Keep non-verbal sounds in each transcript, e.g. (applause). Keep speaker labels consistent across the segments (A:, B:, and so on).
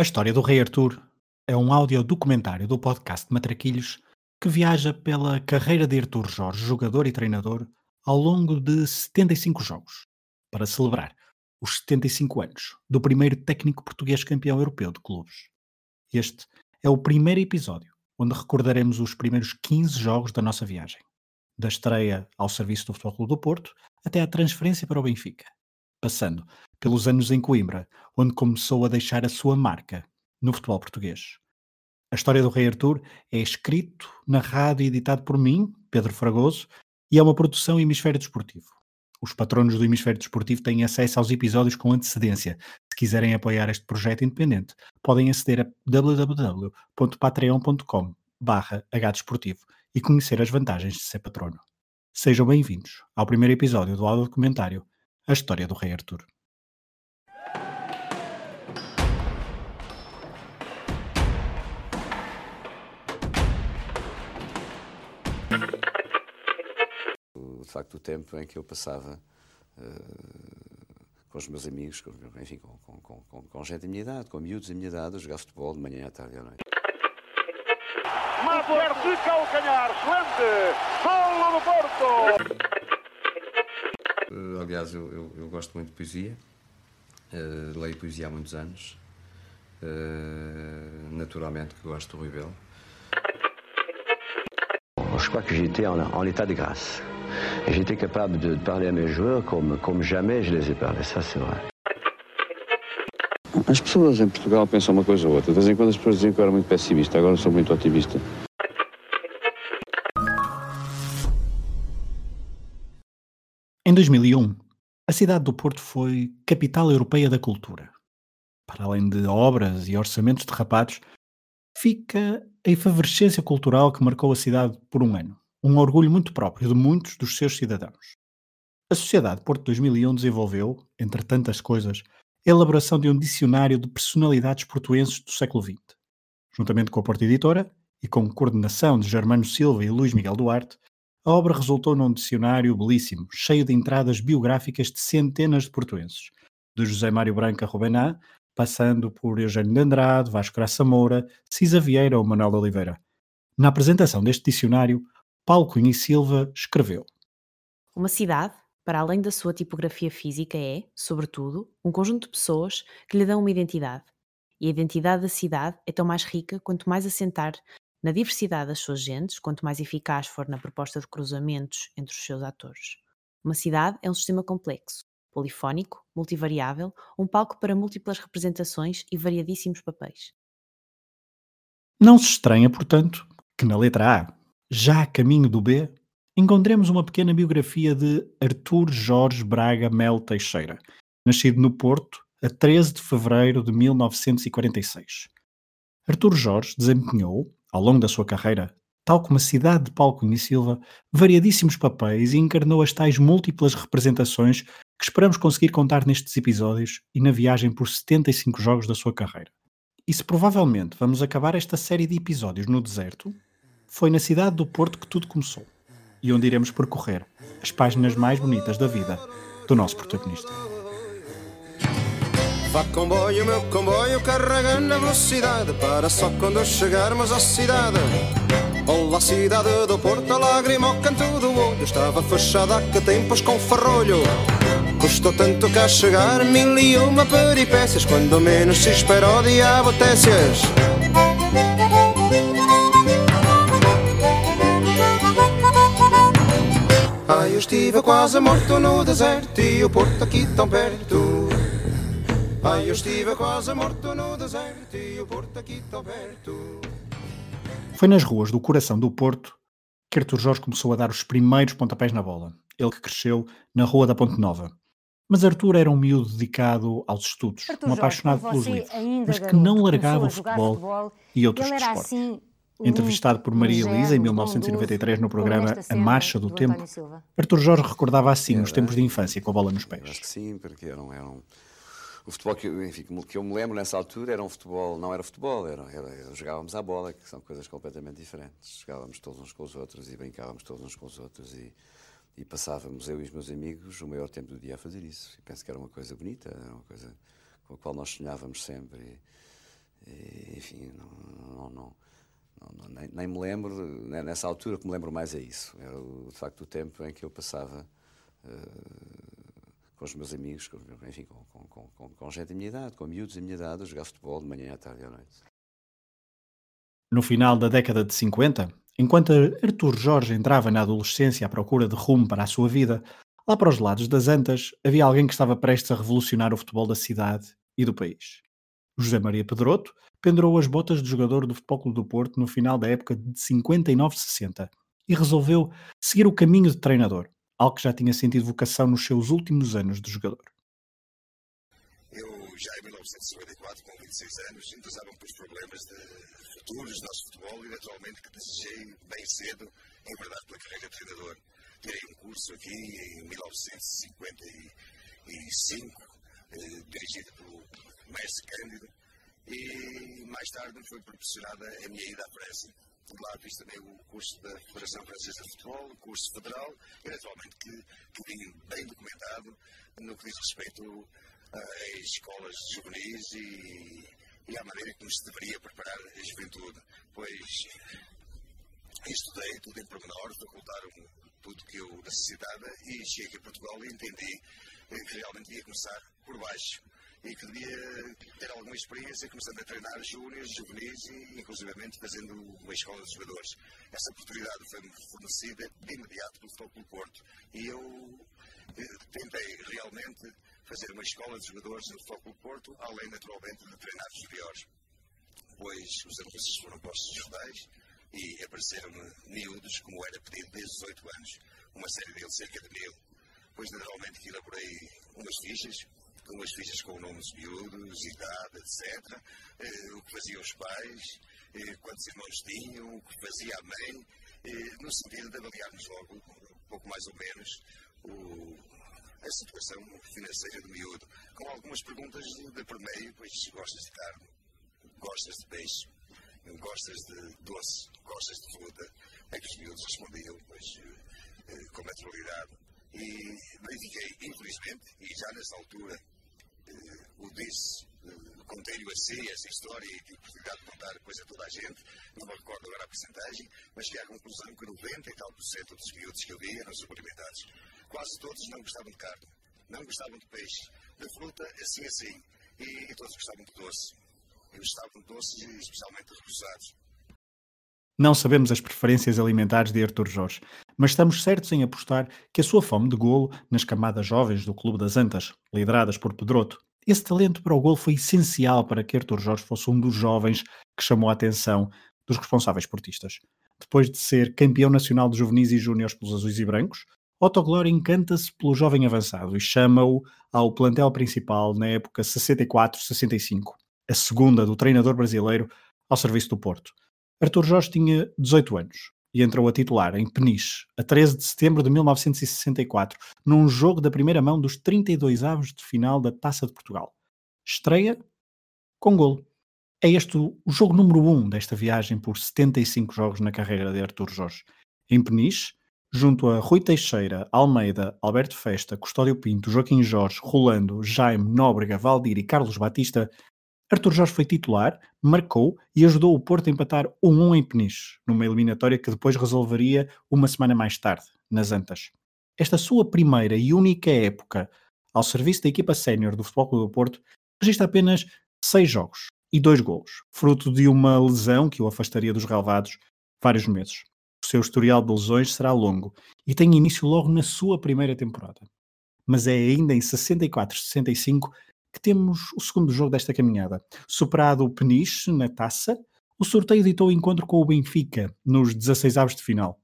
A: A história do Rei Artur é um audiodocumentário do podcast Matraquilhos que viaja pela carreira de Artur Jorge, jogador e treinador, ao longo de 75 jogos, para celebrar os 75 anos do primeiro técnico português campeão europeu de clubes. Este é o primeiro episódio onde recordaremos os primeiros 15 jogos da nossa viagem, da estreia ao serviço do Futebol Clube do Porto até à transferência para o Benfica, passando pelos anos em Coimbra, onde começou a deixar a sua marca no futebol português. A história do Rei Artur é escrito, narrado e editado por mim, Pedro Fragoso, e é uma produção Hemisfério Desportivo. Os patronos do Hemisfério Desportivo têm acesso aos episódios com antecedência. Se quiserem apoiar este projeto independente, podem aceder a www.patreon.com hdesportivo e conhecer as vantagens de ser patrono. Sejam bem-vindos ao primeiro episódio do audio documentário A História do Rei Artur.
B: De facto, o tempo em que eu passava uh, com os meus amigos, com, enfim, com, com, com, com, gente da minha idade, com miúdos da minha idade, a jogar futebol de manhã à tarde e à noite.
C: Maduer de calcanhar, excelente! Golo do Porto!
B: Uh, aliás, eu, eu, eu, gosto muito de poesia, uh, leio poesia há muitos anos, naturalmente que gosto do Rui Belo.
D: Je crois que j'étais en, en état de grâce. J'étais capable de parler à mes joueurs comme, comme jamais je les ai parlé, ça c'est vrai.
E: As pessoas em Portugal pensam uma coisa ou outra. De vez em quando as pessoas diziam que eu era muito pessimista, agora sou muito otimista.
A: Em 2001, a cidade do Porto foi capital europeia da cultura. Para além de obras e orçamentos derrapados, fica a efervescência cultural que marcou a cidade por um ano um orgulho muito próprio de muitos dos seus cidadãos. A Sociedade Porto 2001 desenvolveu, entre tantas coisas, a elaboração de um dicionário de personalidades portuenses do século XX. Juntamente com a Porta Editora e com coordenação de Germano Silva e Luís Miguel Duarte, a obra resultou num dicionário belíssimo, cheio de entradas biográficas de centenas de portuenses, de José Mário Branca Rubená, passando por Eugênio de Andrade, Vasco Graça Moura, Cisa Vieira ou Manuel Oliveira. Na apresentação deste dicionário, Paulo Cunha e Silva escreveu:
F: Uma cidade, para além da sua tipografia física, é, sobretudo, um conjunto de pessoas que lhe dão uma identidade. E a identidade da cidade é tão mais rica quanto mais assentar na diversidade das suas gentes, quanto mais eficaz for na proposta de cruzamentos entre os seus atores. Uma cidade é um sistema complexo, polifónico, multivariável, um palco para múltiplas representações e variadíssimos papéis.
A: Não se estranha, portanto, que na letra A já a caminho do B, encontremos uma pequena biografia de Artur Jorge Braga Mel Teixeira, nascido no Porto a 13 de fevereiro de 1946. Artur Jorge desempenhou, ao longo da sua carreira, tal como a cidade de Cunha e Silva, variadíssimos papéis e encarnou as tais múltiplas representações que esperamos conseguir contar nestes episódios e na viagem por 75 jogos da sua carreira. E se provavelmente vamos acabar esta série de episódios no deserto, foi na cidade do Porto que tudo começou. E onde iremos percorrer as páginas mais bonitas da vida do nosso protagonista.
G: Vá comboio, meu comboio, carrega na velocidade Para só quando chegarmos à cidade. Olá, cidade do Porto, a lágrima ao canto do olho Estava fechada há que tempos com ferrolho. Custou tanto cá chegar, mil e uma peripécias Quando menos se espera o diabo técias estive quase morto no deserto e o Porto aqui tão perto. Ai, eu estive quase morto no deserto e o Porto aqui tão perto.
A: Foi nas ruas do coração do Porto que Artur Jorge começou a dar os primeiros pontapés na bola. Ele que cresceu na Rua da Ponte Nova. Mas Artur era um miúdo dedicado aos estudos,
H: Arthur
A: um apaixonado
H: Jorge,
A: pelos livros, mas que não largava o futebol,
H: futebol,
A: e outros
H: ele era
A: desportos.
H: assim,
A: Entrevistado por Maria Elisa em
H: ingênuo,
A: 1993 no programa A Marcha do Tempo. Artur Jorge recordava assim os tempos de infância com a bola nos
B: Eu acho
A: pés.
B: que sim, porque eram, eram o futebol que, eu- enfim, que eu me lembro nessa altura era um futebol, não era futebol, era, era- jogávamos à bola, que são coisas completamente diferentes. Jogávamos todos uns com os outros e brincávamos todos uns com os outros e, e passávamos, eu e os meus amigos, o maior tempo do dia a fazer isso. E penso que era uma coisa bonita, era uma coisa com a qual nós sonhávamos sempre. E, enfim, não, não, não, nem, nem, me lembro, né, nessa altura, que me lembro mais é isso. Era, de facto, o tempo em que eu passava uh, com os meus amigos, com, enfim, com, com, com, com gente da minha idade, com miúdos da minha idade, a jogar futebol de manhã, à tarde e à noite.
A: No final da década de 50, enquanto Artur Jorge entrava na adolescência à procura de rumo para a sua vida, lá para os lados das Antas havia alguém que estava prestes a revolucionar o futebol da cidade e do país. José Maria Pedroto pendurou as botas de jogador do Futebol Clube do Porto no final da época de 59-60 e resolveu seguir o caminho de treinador, algo que já tinha sentido vocação nos seus últimos anos de jogador.
H: Eu já em 1954, com 26 anos, entusiasmo pelos problemas de futuros do nosso futebol e naturalmente que desejei bem cedo enverdar pela carreira de treinador. Tirei um curso aqui em 1955, eh, dirigido pelo mestre Cândido, e mais tarde me foi proporcionada a minha ida à França. Lá fiz também o curso da Federação Francesa de Futebol, o curso federal, e naturalmente que, que vim bem documentado no que diz respeito às escolas juvenis e, e à maneira como se deveria preparar a juventude, pois estudei tudo em pormenor, facultaram tudo que eu necessitava e cheguei a Portugal e entendi que realmente ia começar por baixo e que devia ter alguma experiência começando a treinar júniores, juvenis e inclusivamente fazendo uma escola de jogadores. Essa oportunidade foi-me fornecida de imediato pelo Futebol Porto e eu eh, tentei realmente fazer uma escola de jogadores no Futebol Porto, além naturalmente de treinar os juniores. Pois os anúncios foram postos nos jornais e apareceram-me miúdos, como era pedido desde 18 anos, uma série deles cerca de mil. Pois naturalmente que elaborei umas fichas umas fichas com nomes miúdos, idade, etc. Eh, o que faziam os pais, eh, quantos irmãos tinham, o que fazia a mãe, eh, no sentido de avaliarmos logo, um pouco mais ou menos, o, a situação financeira do miúdo. Com algumas perguntas de primeiro, pois gostas de carne, gostas de peixe, gostas de doce, gostas de fruta, é que os miúdos respondiam, pois, com naturalidade. E verifiquei, infelizmente, e já nessa altura o disse, contei-lhe assim, essa história e tive possibilidade de contar depois a toda a gente, não me recordo agora a porcentagem, mas cheguei à conclusão que 90 e tal por cento dos miúdos que eu vi eram suplementados. Quase todos não gostavam de carne, não gostavam de peixe, de fruta, assim assim, e, e todos gostavam de doce. E gostavam de doces, especialmente reposados.
A: Não sabemos as preferências alimentares de Artur Jorge, mas estamos certos em apostar que a sua fome de golo nas camadas jovens do Clube das Antas, lideradas por Pedroto, esse talento para o golo foi essencial para que Artur Jorge fosse um dos jovens que chamou a atenção dos responsáveis portistas. Depois de ser campeão nacional de juvenis e júniores pelos azuis e brancos, Otto Glória encanta-se pelo jovem avançado e chama-o ao plantel principal na época 64-65, a segunda do treinador brasileiro ao serviço do Porto. Artur Jorge tinha 18 anos e entrou a titular em Peniche, a 13 de setembro de 1964, num jogo da primeira mão dos 32 avos de final da Taça de Portugal. Estreia com golo. É este o jogo número 1 um desta viagem por 75 jogos na carreira de Artur Jorge. Em Peniche, junto a Rui Teixeira, Almeida, Alberto Festa, Custódio Pinto, Joaquim Jorge, Rolando, Jaime, Nóbrega, Valdir e Carlos Batista, Arthur Jorge foi titular, marcou e ajudou o Porto a empatar 1-1 em Peniche, numa eliminatória que depois resolveria uma semana mais tarde, nas Antas. Esta sua primeira e única época ao serviço da equipa sénior do Futebol Clube do Porto registra apenas seis jogos e dois golos, fruto de uma lesão que o afastaria dos relevados vários meses. O seu historial de lesões será longo e tem início logo na sua primeira temporada. Mas é ainda em 64-65 que temos o segundo jogo desta caminhada. Superado o Peniche na taça, o sorteio ditou o encontro com o Benfica nos 16 avos de final.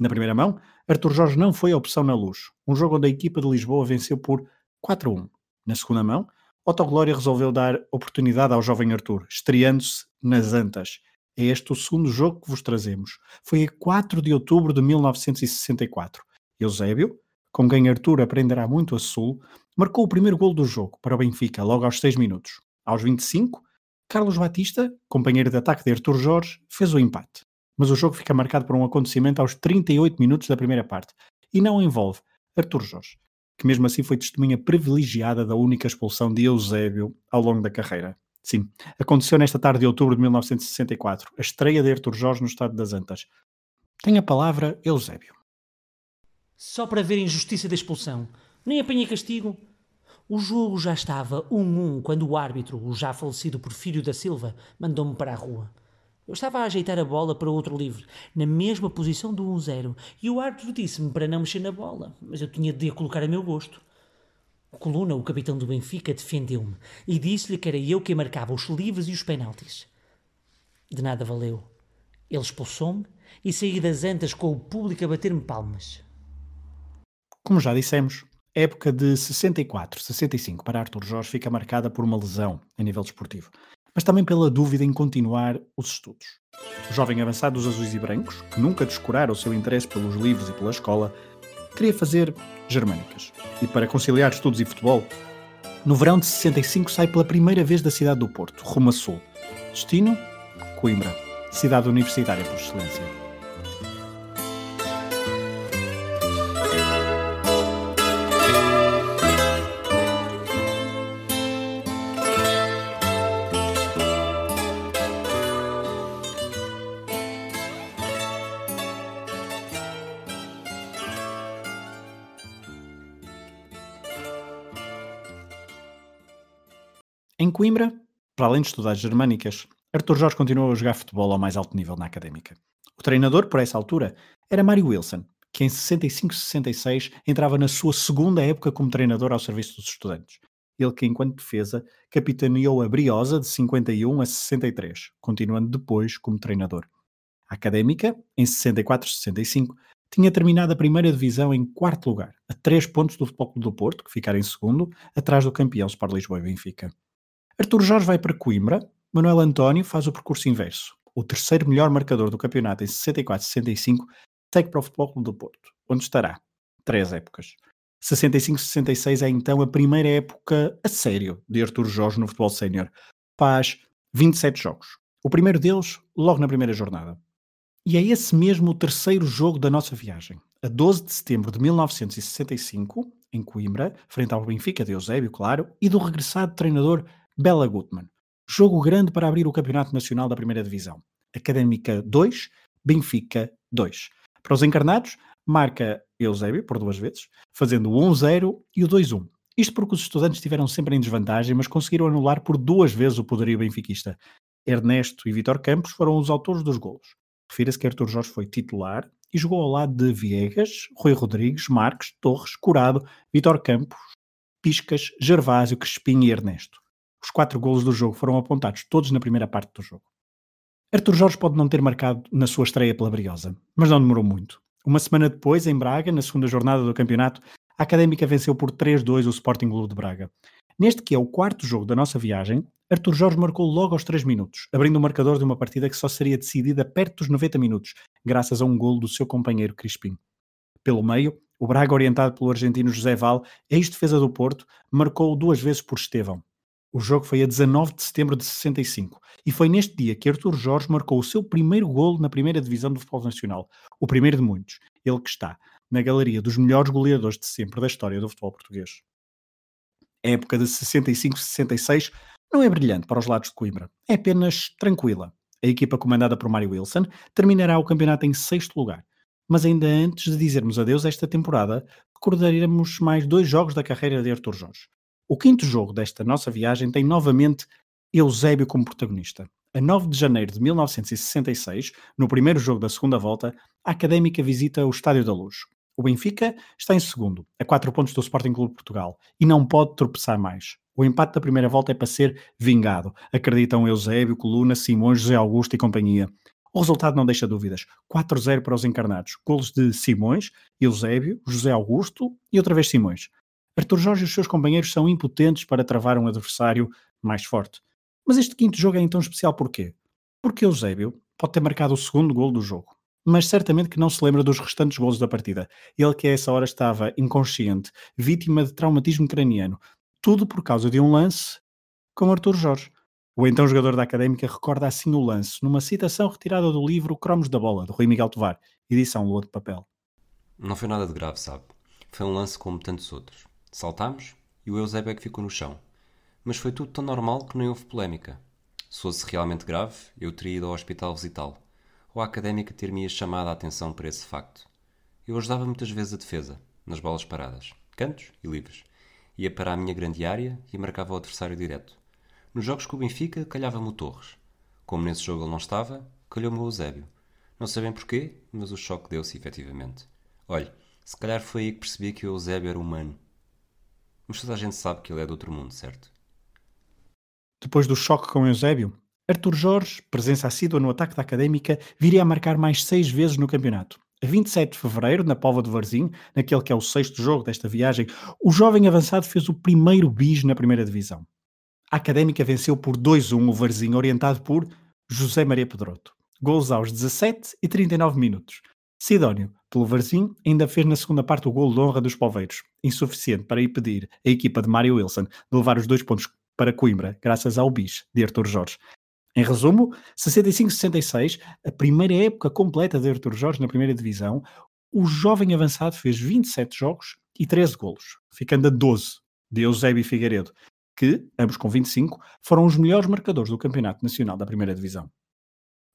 A: Na primeira mão, Arthur Jorge não foi a opção na luz, um jogo onde a equipa de Lisboa venceu por 4-1. Na segunda mão, Otto Glória resolveu dar oportunidade ao jovem Arthur, estreando-se nas Antas. É este o segundo jogo que vos trazemos. Foi a 4 de outubro de 1964. Eusébio, com quem Arthur aprenderá muito a sul, marcou o primeiro gol do jogo para o Benfica, logo aos 6 minutos. Aos 25, Carlos Batista, companheiro de ataque de Artur Jorge, fez o empate. Mas o jogo fica marcado por um acontecimento aos 38 minutos da primeira parte e não envolve Artur Jorge, que mesmo assim foi testemunha privilegiada da única expulsão de Eusébio ao longo da carreira. Sim, aconteceu nesta tarde de outubro de 1964, a estreia de Artur Jorge no Estado das Antas. Tem a palavra Eusébio.
I: Só para ver a injustiça da expulsão. Nem apanhei castigo. O jogo já estava 1-1 quando o árbitro, o já falecido Porfírio da Silva, mandou-me para a rua. Eu estava a ajeitar a bola para outro livre, na mesma posição do 1-0, e o árbitro disse-me para não mexer na bola, mas eu tinha de a colocar a meu gosto. Coluna, o capitão do Benfica, defendeu-me e disse-lhe que era eu quem marcava os livres e os penaltis. De nada valeu. Ele expulsou-me e saí das antas com o público a bater-me palmas.
A: Como já dissemos, época de 64-65 para Arthur Jorge fica marcada por uma lesão a nível desportivo, mas também pela dúvida em continuar os estudos. O jovem avançado dos azuis e brancos, que nunca descurara o seu interesse pelos livros e pela escola, queria fazer germânicas. E para conciliar estudos e futebol, no verão de 65 sai pela primeira vez da cidade do Porto, rumo a sul. Destino? Coimbra, cidade universitária por excelência. Coimbra, para além de estudar germânicas, Arthur Jorge continuou a jogar futebol ao mais alto nível na académica. O treinador, por essa altura, era Mário Wilson, que em 65-66 entrava na sua segunda época como treinador ao serviço dos estudantes. Ele que, enquanto defesa, capitaneou a Briosa de 51 a 63, continuando depois como treinador. A académica, em 64-65, tinha terminado a primeira divisão em quarto lugar, a três pontos do Futebol Clube do Porto, que ficara em segundo, atrás do campeão Sport Lisboa e Benfica. Artur Jorge vai para Coimbra, Manuel António faz o percurso inverso. O terceiro melhor marcador do campeonato em 64-65 segue para o Futebol Clube do Porto, onde estará três épocas. 65-66 é então a primeira época a sério de Artur Jorge no futebol sénior. Faz 27 jogos. O primeiro deles logo na primeira jornada. E é esse mesmo o terceiro jogo da nossa viagem. A 12 de setembro de 1965, em Coimbra, frente ao Benfica de Eusébio, claro, e do regressado treinador Bela Gutmann. Jogo grande para abrir o Campeonato Nacional da Primeira Divisão. Académica 2, Benfica 2. Para os encarnados, marca Eusébio por duas vezes, fazendo o 1-0 e o 2-1. Isto porque os estudantes estiveram sempre em desvantagem, mas conseguiram anular por duas vezes o poderio benfiquista. Ernesto e Vitor Campos foram os autores dos golos. Refira-se que Artur Jorge foi titular e jogou ao lado de Viegas, Rui Rodrigues, Marques, Torres, Curado, Vitor Campos, Piscas, Gervásio, Crespim e Ernesto. Os quatro golos do jogo foram apontados todos na primeira parte do jogo. Artur Jorge pode não ter marcado na sua estreia pela Briosa, mas não demorou muito. Uma semana depois, em Braga, na segunda jornada do campeonato, a Académica venceu por 3-2 o Sporting Clube de Braga. Neste que é o quarto jogo da nossa viagem, Artur Jorge marcou logo aos 3 minutos, abrindo o marcador de uma partida que só seria decidida perto dos 90 minutos, graças a um golo do seu companheiro Crispim. Pelo meio, o Braga, orientado pelo argentino José Val, ex-defesa do Porto, marcou duas vezes por Estevão. O jogo foi a 19 de setembro de 65 e foi neste dia que Artur Jorge marcou o seu primeiro golo na primeira divisão do futebol nacional, o primeiro de muitos, ele que está na galeria dos melhores goleadores de sempre da história do futebol português. A época de 65-66 não é brilhante para os lados de Coimbra, é apenas tranquila. A equipa comandada por Mário Wilson terminará o campeonato em sexto lugar. Mas ainda antes de dizermos adeus a esta temporada, recordaremos mais dois jogos da carreira de Artur Jorge. O quinto jogo desta nossa viagem tem novamente Eusébio como protagonista. A 9 de janeiro de 1966, no primeiro jogo da segunda volta, a Académica visita o Estádio da Luz. O Benfica está em segundo, a 4 pontos do Sporting Clube de Portugal, e não pode tropeçar mais. O empate da primeira volta é para ser vingado, acreditam Eusébio, Coluna, Simões, José Augusto e companhia. O resultado não deixa dúvidas. 4-0 para os encarnados. Golos de Simões, Eusébio, José Augusto e outra vez Simões. Arthur Jorge e os seus companheiros são impotentes para travar um adversário mais forte. Mas este quinto jogo é então especial porquê? Porque Eusébio pode ter marcado o segundo gol do jogo, mas certamente que não se lembra dos restantes golos da partida. Ele que a essa hora estava inconsciente, vítima de traumatismo craniano. Tudo por causa de um lance com Arthur Jorge. O então jogador da Académica recorda assim o lance, numa citação retirada do livro Cromos da Bola, de Rui Miguel Tovar, edição Lua de Papel.
J: Não foi nada de grave, sabe? Foi um lance como tantos outros. Saltámos e o Eusébio é que ficou no chão. mas foi tudo tão normal que nem houve polémica. Se fosse realmente grave, eu teria ido ao hospital visitá-lo, ou a académica ter-me chamado a atenção para esse facto. Eu ajudava muitas vezes a defesa, nas bolas paradas, cantos e livres. Ia para a minha grande área e marcava o adversário direto. Nos jogos com o Benfica, calhava-me o Torres. Como nesse jogo ele não estava, calhou-me o Eusébio. Não sabem porquê, mas o choque deu-se efetivamente. Olhe, se calhar foi aí que percebi que o Eusébio era humano. Mas toda a gente sabe que ele é do outro mundo, certo?
A: Depois do choque com Eusébio, Artur Jorge, presença assídua no ataque da Académica, viria a marcar mais seis vezes no campeonato. A 27 de fevereiro, na Pova de Varzim, naquele que é o sexto jogo desta viagem, o jovem avançado fez o primeiro bis na primeira divisão. A Académica venceu por 2-1 o Varzim, orientado por José Maria Pedroto. Gols aos 17 e 39 minutos. Sidónio, pelo Varzim, ainda fez na segunda parte o gol de honra dos Poveiros, insuficiente para impedir a equipa de Mário Wilson de levar os dois pontos para Coimbra, graças ao bis de Artur Jorge. Em resumo, 65-66, a primeira época completa de Artur Jorge na primeira divisão, o jovem avançado fez 27 jogos e 13 golos, ficando a 12 de Eusébio Figueiredo, que, ambos com 25, foram os melhores marcadores do Campeonato Nacional da Primeira Divisão.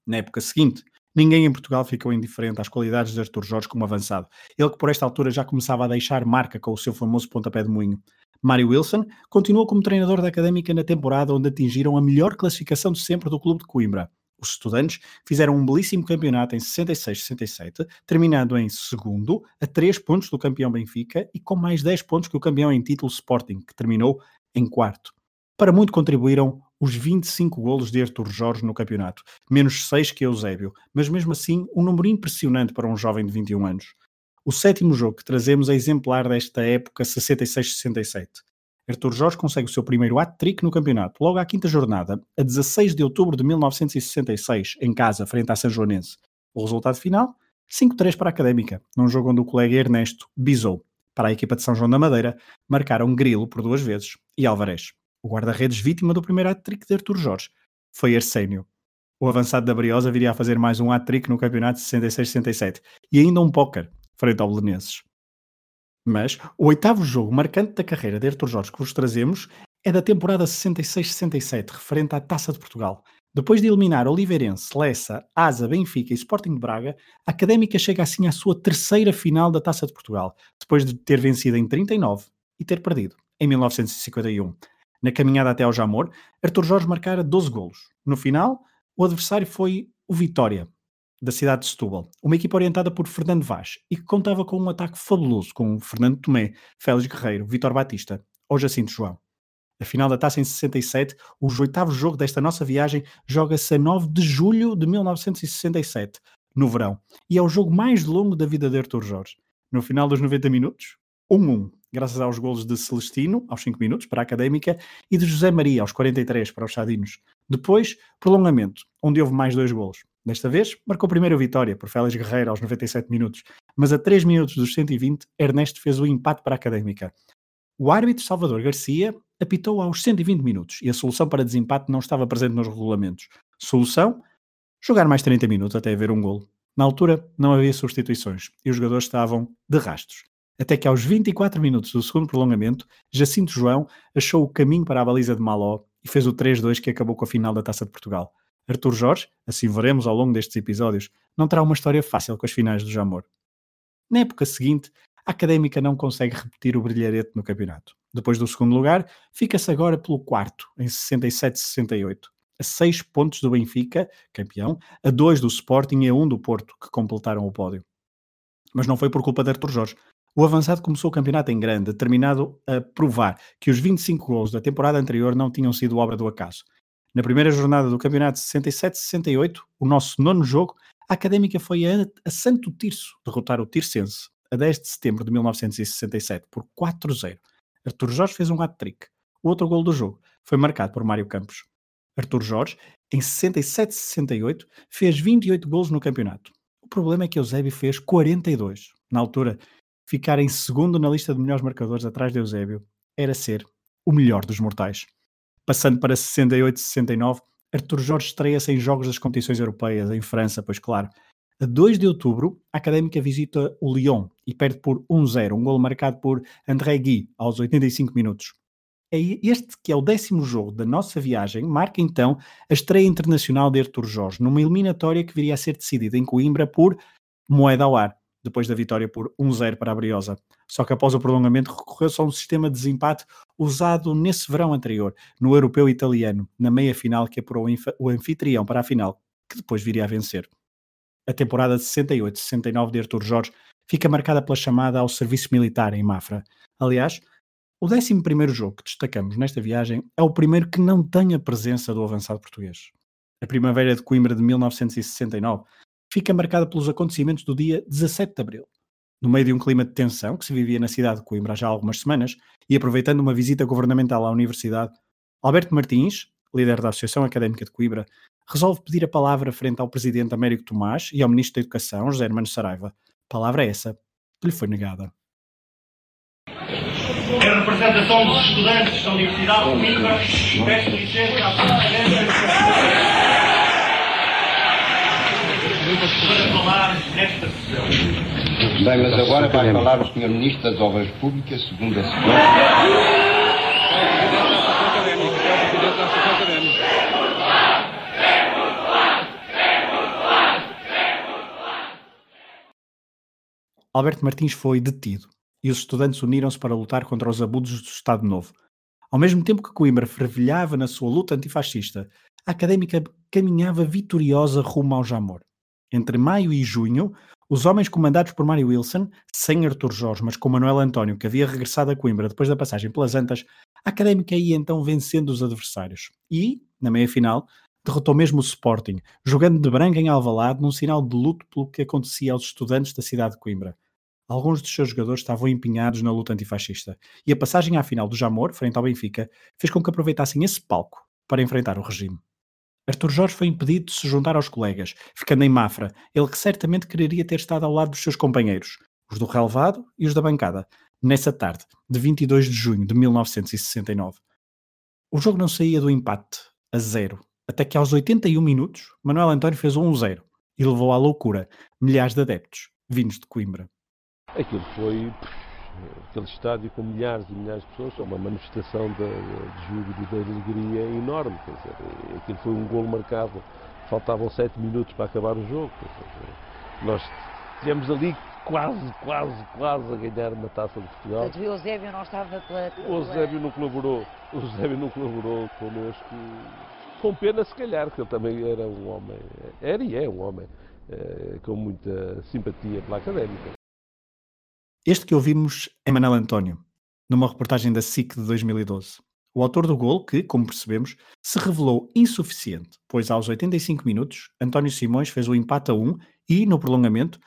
A: Na época seguinte, ninguém em Portugal ficou indiferente às qualidades de Artur Jorge como avançado. Ele que por esta altura já começava a deixar marca com o seu famoso pontapé de moinho. Mário Wilson continuou como treinador da Académica na temporada onde atingiram a melhor classificação de sempre do clube de Coimbra. Os estudantes fizeram um belíssimo campeonato em 66-67, terminando em segundo, a 3 pontos do campeão Benfica e com mais 10 pontos que o campeão em título Sporting, que terminou em quarto. Para muito contribuíram os 25 golos de Artur Jorge no campeonato, menos 6 que Eusébio, mas mesmo assim um número impressionante para um jovem de 21 anos. O sétimo jogo que trazemos é exemplar desta época 66-67. Artur Jorge consegue o seu primeiro hat-trick no campeonato, logo à quinta jornada, a 16 de outubro de 1966, em casa, frente à São Joanense. O resultado final? 5-3 para a Académica, num jogo onde o colega Ernesto bisou. Para a equipa de São João da Madeira, marcaram Grilo por duas vezes e Alvarez. O guarda-redes vítima do primeiro hat-trick de Artur Jorge foi Arsénio. O avançado da Briosa viria a fazer mais um hat-trick no campeonato 66-67 e ainda um póquer frente ao Belenenses. Mas o oitavo jogo marcante da carreira de Artur Jorge que vos trazemos é da temporada 66-67, referente à Taça de Portugal. Depois de eliminar Oliveirense, Lessa, Asa, Benfica e Sporting de Braga, a Académica chega assim à sua terceira final da Taça de Portugal, depois de ter vencido em 39 e ter perdido em 1951. Na caminhada até ao Jamor, Artur Jorge marcara 12 golos. No final, o adversário foi o Vitória, da cidade de Setúbal, uma equipa orientada por Fernando Vaz e que contava com um ataque fabuloso com Fernando Tomé, Félix Guerreiro, Vitor Batista ou Jacinto João. A final da taça em 67, o oitavo jogo desta nossa viagem, joga-se a 9 de julho de 1967, no verão, e é o jogo mais longo da vida de Artur Jorge. No final dos 90 minutos, 1-1 graças aos golos de Celestino, aos 5 minutos, para a Académica, e de José Maria, aos 43, para os Sadinos. Depois, prolongamento, onde houve mais dois golos. Desta vez, marcou primeiro a vitória, por Félix Guerreiro, aos 97 minutos. Mas a 3 minutos dos 120, Ernesto fez o empate para a Académica. O árbitro Salvador Garcia apitou aos 120 minutos e a solução para desempate não estava presente nos regulamentos. Solução? Jogar mais 30 minutos até haver um golo. Na altura, não havia substituições e os jogadores estavam de rastos até que aos 24 minutos do segundo prolongamento, Jacinto João achou o caminho para a baliza de Maló e fez o 3-2 que acabou com a final da Taça de Portugal. Artur Jorge, assim veremos ao longo destes episódios, não terá uma história fácil com as finais do Jamor. Na época seguinte, a Académica não consegue repetir o brilharete no campeonato. Depois do segundo lugar, fica-se agora pelo quarto, em 67-68, a 6 pontos do Benfica, campeão, a 2 do Sporting e a 1 do Porto, que completaram o pódio. Mas não foi por culpa de Artur Jorge. O avançado começou o campeonato em grande, determinado a provar que os 25 gols da temporada anterior não tinham sido obra do acaso. Na primeira jornada do campeonato 67-68, o nosso nono jogo, a Académica foi a, a Santo Tirso derrotar o Tirsense a 10 de setembro de 1967 por 4-0. Artur Jorge fez um hat-trick. O outro gol do jogo foi marcado por Mário Campos. Artur Jorge, em 67-68, fez 28 gols no campeonato. O problema é que Eusébio fez 42. Na altura, ficar em segundo na lista de melhores marcadores atrás de Eusébio era ser o melhor dos mortais. Passando para 68-69, Artur Jorge estreia-se em jogos das competições europeias, em França, pois claro. A 2 de outubro, a Académica visita o Lyon e perde por 1-0, um golo marcado por André Guy aos 85 minutos. É este que é o décimo jogo da nossa viagem, marca então a estreia internacional de Artur Jorge, numa eliminatória que viria a ser decidida em Coimbra por moeda ao ar, depois da vitória por 1-0 para a Briosa. Só que após o prolongamento recorreu-se a um sistema de desempate usado nesse verão anterior, no europeu italiano, na meia-final que apurou o anfitrião para a final, que depois viria a vencer. A temporada de 68-69 de Artur Jorge fica marcada pela chamada ao serviço militar em Mafra. Aliás, o 11 jogo que destacamos nesta viagem é o primeiro que não tem a presença do avançado português. A Primavera de Coimbra de 1969 fica marcada pelos acontecimentos do dia 17 de abril. No meio de um clima de tensão que se vivia na cidade de Coimbra há já algumas semanas e aproveitando uma visita governamental à universidade, Alberto Martins, líder da Associação Académica de Coimbra, resolve pedir a palavra frente ao presidente Américo Tomás e ao ministro da Educação, José Hermano Saraiva. Palavra essa que lhe foi negada.
K: Em representação dos estudantes da Universidade de Coimbra, peço licença à para falar nesta sessão.
L: Bem, mas agora vai falar o Sr. Ministro das Obras Públicas, segundo a sequência.
A: Alberto Martins foi detido e os estudantes uniram-se para lutar contra os abusos do Estado Novo. Ao mesmo tempo que Coimbra fervilhava na sua luta antifascista, a académica caminhava vitoriosa rumo ao Jamor. Entre maio e junho, os homens comandados por Mário Wilson, sem Artur Jorge, mas com Manuel António, que havia regressado a Coimbra depois da passagem pelas Antas, a académica ia então vencendo os adversários. E, na meia-final, derrotou mesmo o Sporting, jogando de branco em Alvalade num sinal de luto pelo que acontecia aos estudantes da cidade de Coimbra alguns dos seus jogadores estavam empenhados na luta antifascista, e a passagem à final do Jamor, frente ao Benfica, fez com que aproveitassem esse palco para enfrentar o regime. Artur Jorge foi impedido de se juntar aos colegas, ficando em Mafra, ele que certamente quereria ter estado ao lado dos seus companheiros, os do relevado e os da bancada, nessa tarde de 22 de junho de 1969. O jogo não saía do empate, a zero, até que aos 81 minutos, Manuel António fez um 1-0 e levou à loucura milhares de adeptos, vindos de Coimbra.
M: Aquilo foi aquele estádio com milhares e milhares de pessoas, uma manifestação de, de júbilo e de alegria enorme. Quer dizer, aquilo foi um gol marcado, faltavam sete minutos para acabar o jogo. Dizer, nós estivemos ali quase, quase, quase a ganhar uma taça de Portugal.
N: O Eusébio não estava pela...
M: O Eusébio não colaborou, o Eusébio não colaborou connosco, com pena se calhar, que ele também era um homem, era e é um homem é, com muita simpatia pela académica.
A: Este que ouvimos é Manel António, numa reportagem da SIC de 2012. O autor do gol que, como percebemos, se revelou insuficiente, pois aos 85 minutos, António Simões fez o empate a 1 e, no prolongamento,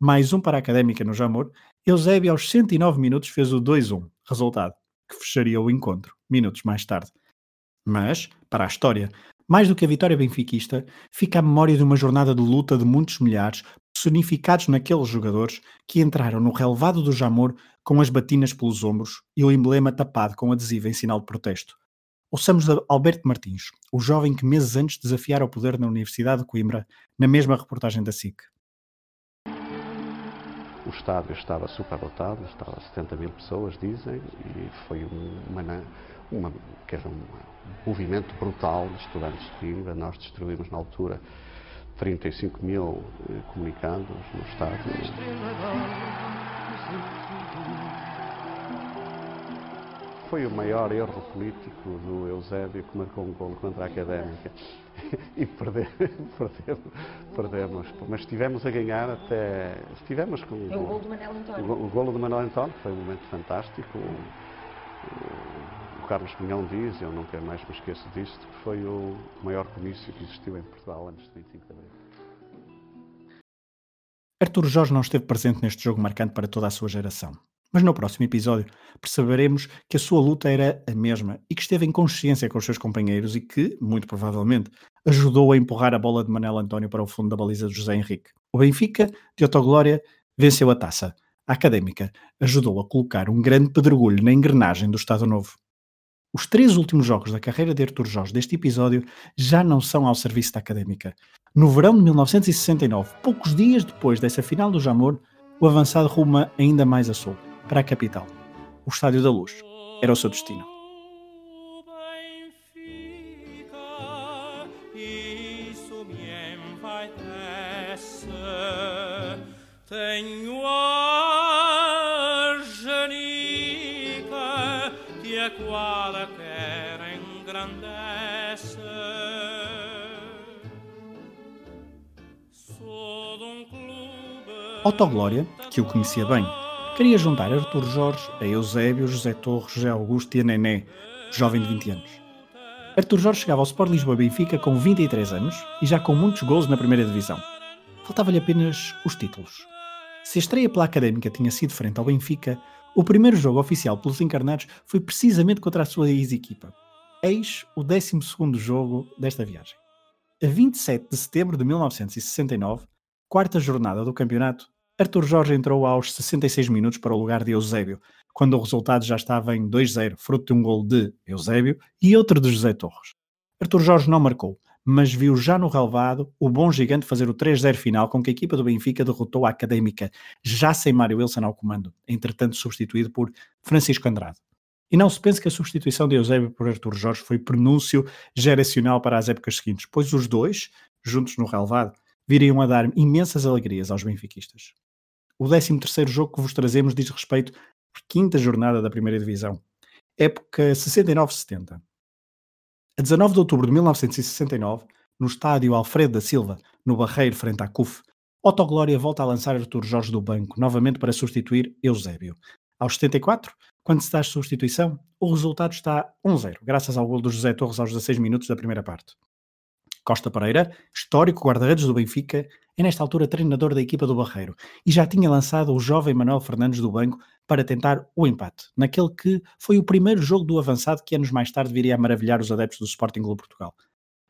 A: mais um para a Académica no Jamor, Eusébio aos 109 minutos fez o 2-1, resultado que fecharia o encontro, minutos mais tarde. Mas, para a história, mais do que a vitória benfiquista, fica a memória de uma jornada de luta de muitos milhares personificados naqueles jogadores que entraram no relevado do Jamor com as batinas pelos ombros e o emblema tapado com adesivo em sinal de protesto. Ouçamos Alberto Martins, o jovem que meses antes desafiara o poder na Universidade de Coimbra, na mesma reportagem da SIC.
O: O estádio estava superdotado, estava 70 mil pessoas, dizem, e foi uma, uma, quer dizer, um movimento brutal de estudantes de Coimbra. Nós destruímos na altura 35 mil eh, comunicados no estádio. Foi o maior erro político do Eusébio que marcou um gol contra a Académica (laughs) e perder, (laughs) perder, perdemos. Mas estivemos a ganhar até. Estivemos com.
N: É o gol do Manuel António.
O: O, o gol do Manuel António foi um momento fantástico. Carlos Pinhão diz, eu nunca mais me esqueço disto, que foi o maior comício que existiu em Portugal antes de 25 de abril.
A: Artur Jorge não esteve presente neste jogo marcante para toda a sua geração. Mas no próximo episódio perceberemos que a sua luta era a mesma e que esteve em consciência com os seus companheiros e que, muito provavelmente, ajudou a empurrar a bola de Manel António para o fundo da baliza de José Henrique. O Benfica, de Autoglória, venceu a taça. A Académica ajudou a colocar um grande pedregulho na engrenagem do Estado Novo. Os três últimos jogos da carreira de Artur Jorge deste episódio já não são ao serviço da académica. No verão de 1969, poucos dias depois dessa final do Jamor, o avançado ruma ainda mais a sul, para a capital. O Estádio da Luz era o seu destino.
P: Tenho que a qualquer engrandece. Sou
A: Autoglória, que o conhecia bem, queria juntar Artur Jorge a Eusébio, José Torres, José Augusto e a Nené, jovem de 20 anos. Artur Jorge chegava ao Sport Lisboa Benfica com 23 anos e já com muitos gols na primeira divisão. Faltava-lhe apenas os títulos. Se a estreia pela Académica tinha sido frente ao Benfica, o primeiro jogo oficial pelos encarnados foi precisamente contra a sua ex-equipa. Eis o 12 jogo desta viagem. A 27 de setembro de 1969, quarta jornada do campeonato, Artur Jorge entrou aos 66 minutos para o lugar de Eusébio, quando o resultado já estava em 2-0, fruto de um gol de Eusébio e outro de José Torres. Artur Jorge não marcou, mas viu já no relevado o bom gigante fazer o 3-0 final com que a equipa do Benfica derrotou a Académica, já sem Mário Wilson ao comando, entretanto substituído por Francisco Andrade. E não se pense que a substituição de Eusébio por Artur Jorge foi pronúncio geracional para as épocas seguintes, pois os dois, juntos no relevado, viriam a dar imensas alegrias aos benfiquistas. O 13º jogo que vos trazemos diz respeito à quinta jornada da primeira divisão, época 69-70. A 19 de outubro de 1969, no estádio Alfredo da Silva, no Barreiro, frente à CUF, Otto Glória volta a lançar Artur Jorge do banco, novamente para substituir Eusébio. Aos 74, quando se dá a substituição, o resultado está 1-0, graças ao gol do José Torres aos 16 minutos da primeira parte. Costa Pereira, histórico guarda-redes do Benfica, é nesta altura treinador da equipa do Barreiro e já tinha lançado o jovem Manuel Fernandes do banco para tentar o empate, naquele que foi o primeiro jogo do avançado que anos mais tarde viria a maravilhar os adeptos do Sporting Clube Portugal.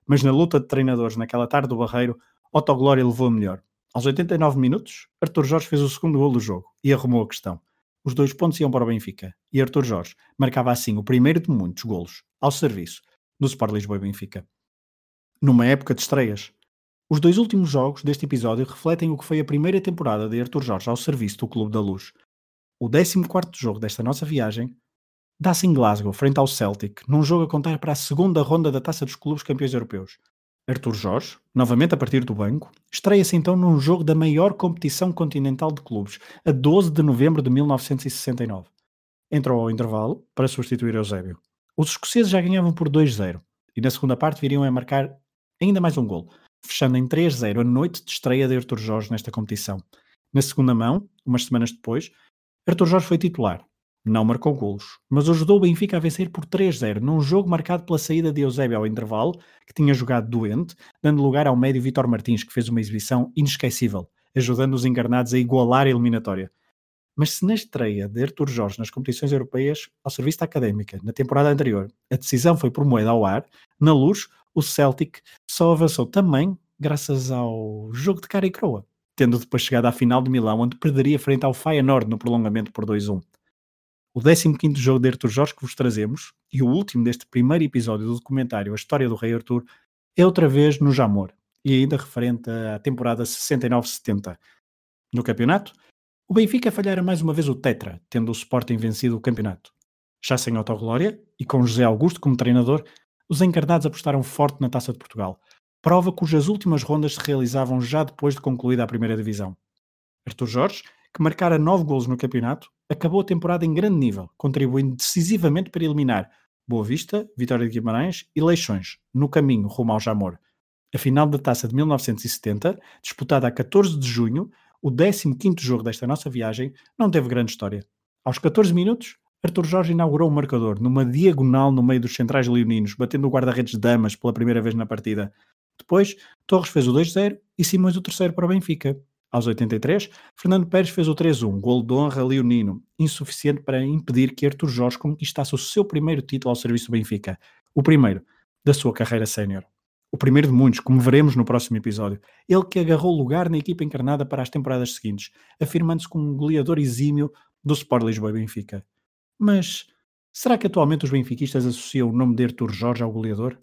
A: Mas na luta de treinadores naquela tarde do Barreiro, Otto Glória levou a melhor. Aos 89 minutos, Artur Jorge fez o segundo gol do jogo e arrumou a questão. Os dois pontos iam para o Benfica e Artur Jorge marcava assim o primeiro de muitos golos ao serviço do Sport Lisboa e Benfica numa época de estreias. Os dois últimos jogos deste episódio refletem o que foi a primeira temporada de Artur Jorge ao serviço do Clube da Luz. O 14 jogo desta nossa viagem dá-se em Glasgow, frente ao Celtic, num jogo a contar para a segunda ronda da Taça dos Clubes Campeões Europeus. Artur Jorge, novamente a partir do banco, estreia-se então num jogo da maior competição continental de clubes, a 12 de novembro de 1969. Entrou ao intervalo para substituir Eusébio. Os escoceses já ganhavam por 2-0 e na segunda parte viriam a marcar ainda mais um gol, fechando em 3-0 a noite de estreia de Artur Jorge nesta competição. Na segunda mão, umas semanas depois, Artur Jorge foi titular. Não marcou golos, mas ajudou o Benfica a vencer por 3-0 num jogo marcado pela saída de Eusébio ao intervalo, que tinha jogado doente, dando lugar ao médio Vitor Martins, que fez uma exibição inesquecível, ajudando os encarnados a igualar a eliminatória. Mas se na estreia de Artur Jorge nas competições europeias ao serviço da Académica, na temporada anterior, a decisão foi por moeda ao ar, na luz, o Celtic só avançou também graças ao jogo de cara e croa, tendo depois chegado à final de Milão, onde perderia frente ao Feyenoord no prolongamento por 2-1. O 15º jogo de Arthur Jorge que vos trazemos, e o último deste primeiro episódio do documentário A História do Rei Arthur, é outra vez no Jamor, e ainda referente à temporada 69-70. No campeonato, o Benfica falhara mais uma vez o Tetra, tendo o Sporting vencido o campeonato. Já sem autoglória, e com José Augusto como treinador, os encarnados apostaram forte na Taça de Portugal, prova cujas últimas rondas se realizavam já depois de concluída a primeira divisão. Artur Jorge, que marcara nove golos no campeonato, acabou a temporada em grande nível, contribuindo decisivamente para eliminar Boa Vista, Vitória de Guimarães e Leixões, no caminho rumo ao Jamor. A final da Taça de 1970, disputada a 14 de junho, o 15º jogo desta nossa viagem, não teve grande história. Aos 14 minutos, Arthur Jorge inaugurou o marcador numa diagonal no meio dos centrais leoninos, batendo o guarda-redes Damas pela primeira vez na partida. Depois, Torres fez o 2-0 e Simões o terceiro para o Benfica. Aos 83, Fernando Pérez fez o 3-1, gol de honra leonino, insuficiente para impedir que Arthur Jorge conquistasse o seu primeiro título ao serviço do Benfica. O primeiro da sua carreira sénior. O primeiro de muitos, como veremos no próximo episódio. Ele que agarrou lugar na equipa encarnada para as temporadas seguintes, afirmando-se como um goleador exímio do Sport Lisboa e Benfica. Mas será que atualmente os benfiquistas associam o nome de Artur Jorge ao goleador?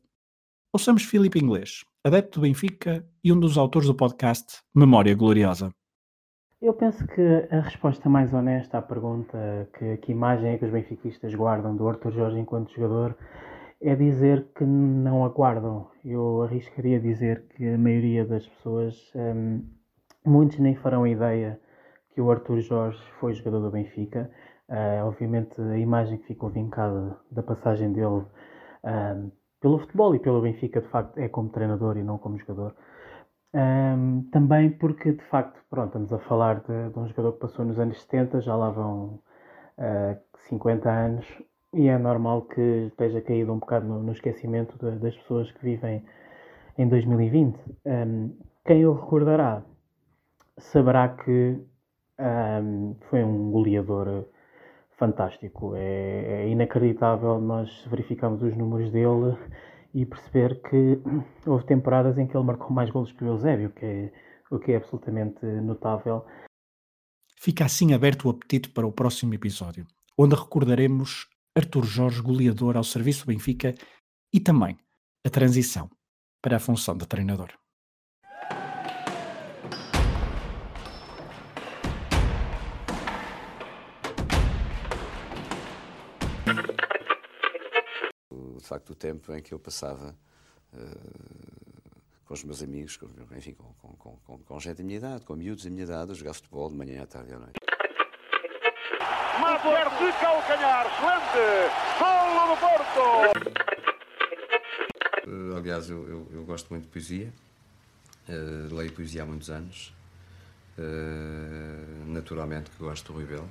A: Ouçamos Filipe Inglês, adepto do Benfica e um dos autores do podcast Memória Gloriosa.
Q: Eu penso que a resposta mais honesta à pergunta que, que imagem é que os benfiquistas guardam do Artur Jorge enquanto jogador é dizer que não aguardam. Eu arriscaria dizer que a maioria das pessoas, um, muitos nem farão ideia que o Arthur Jorge foi jogador do Benfica. Uh, obviamente, a imagem que ficou vincada da passagem dele um, pelo futebol e pelo Benfica, de facto, é como treinador e não como jogador. Um, também porque, de facto, pronto, estamos a falar de, de, um jogador que passou nos anos 70, já lá vão uh, ah, 50 anos, e é normal que esteja caído um bocado no, no esquecimento de, das pessoas que vivem em 2020. Um, quem o recordará saberá que um, foi um goleador fantástico. É, é inacreditável nós verificamos os números dele e perceber que houve temporadas em que ele marcou mais golos que o Eusébio, que é, o que é absolutamente notável.
A: Fica assim aberto o apetite para o próximo episódio, onde recordaremos Artur Jorge, goleador ao serviço do Benfica, e também a transição para a função de treinador.
B: Facto, o tempo em que eu passava uh, com os meus amigos, com, enfim, com, com, com, com gente da minha idade, com miúdos da minha idade, a jogar futebol de manhã à tarde e à noite.
C: Mater de calcanhar, excelente! Golo do Porto!
B: Uh, aliás, eu, eu, eu, gosto muito de poesia, uh, leio poesia há muitos anos, uh, naturalmente que gosto do Rui Belo.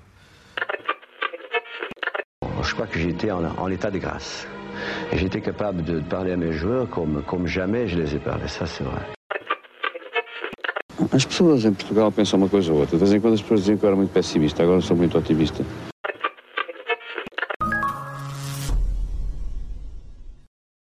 D: Je crois que j'étais en, en état de grâce. J'étais capable de parler à mes joueurs comme, comme jamais je les ai parlé, ça c'est vrai.
E: As pessoas em Portugal pensam uma coisa ou outra. De vez em quando as pessoas diziam que eu era muito pessimista, agora sou muito otimista.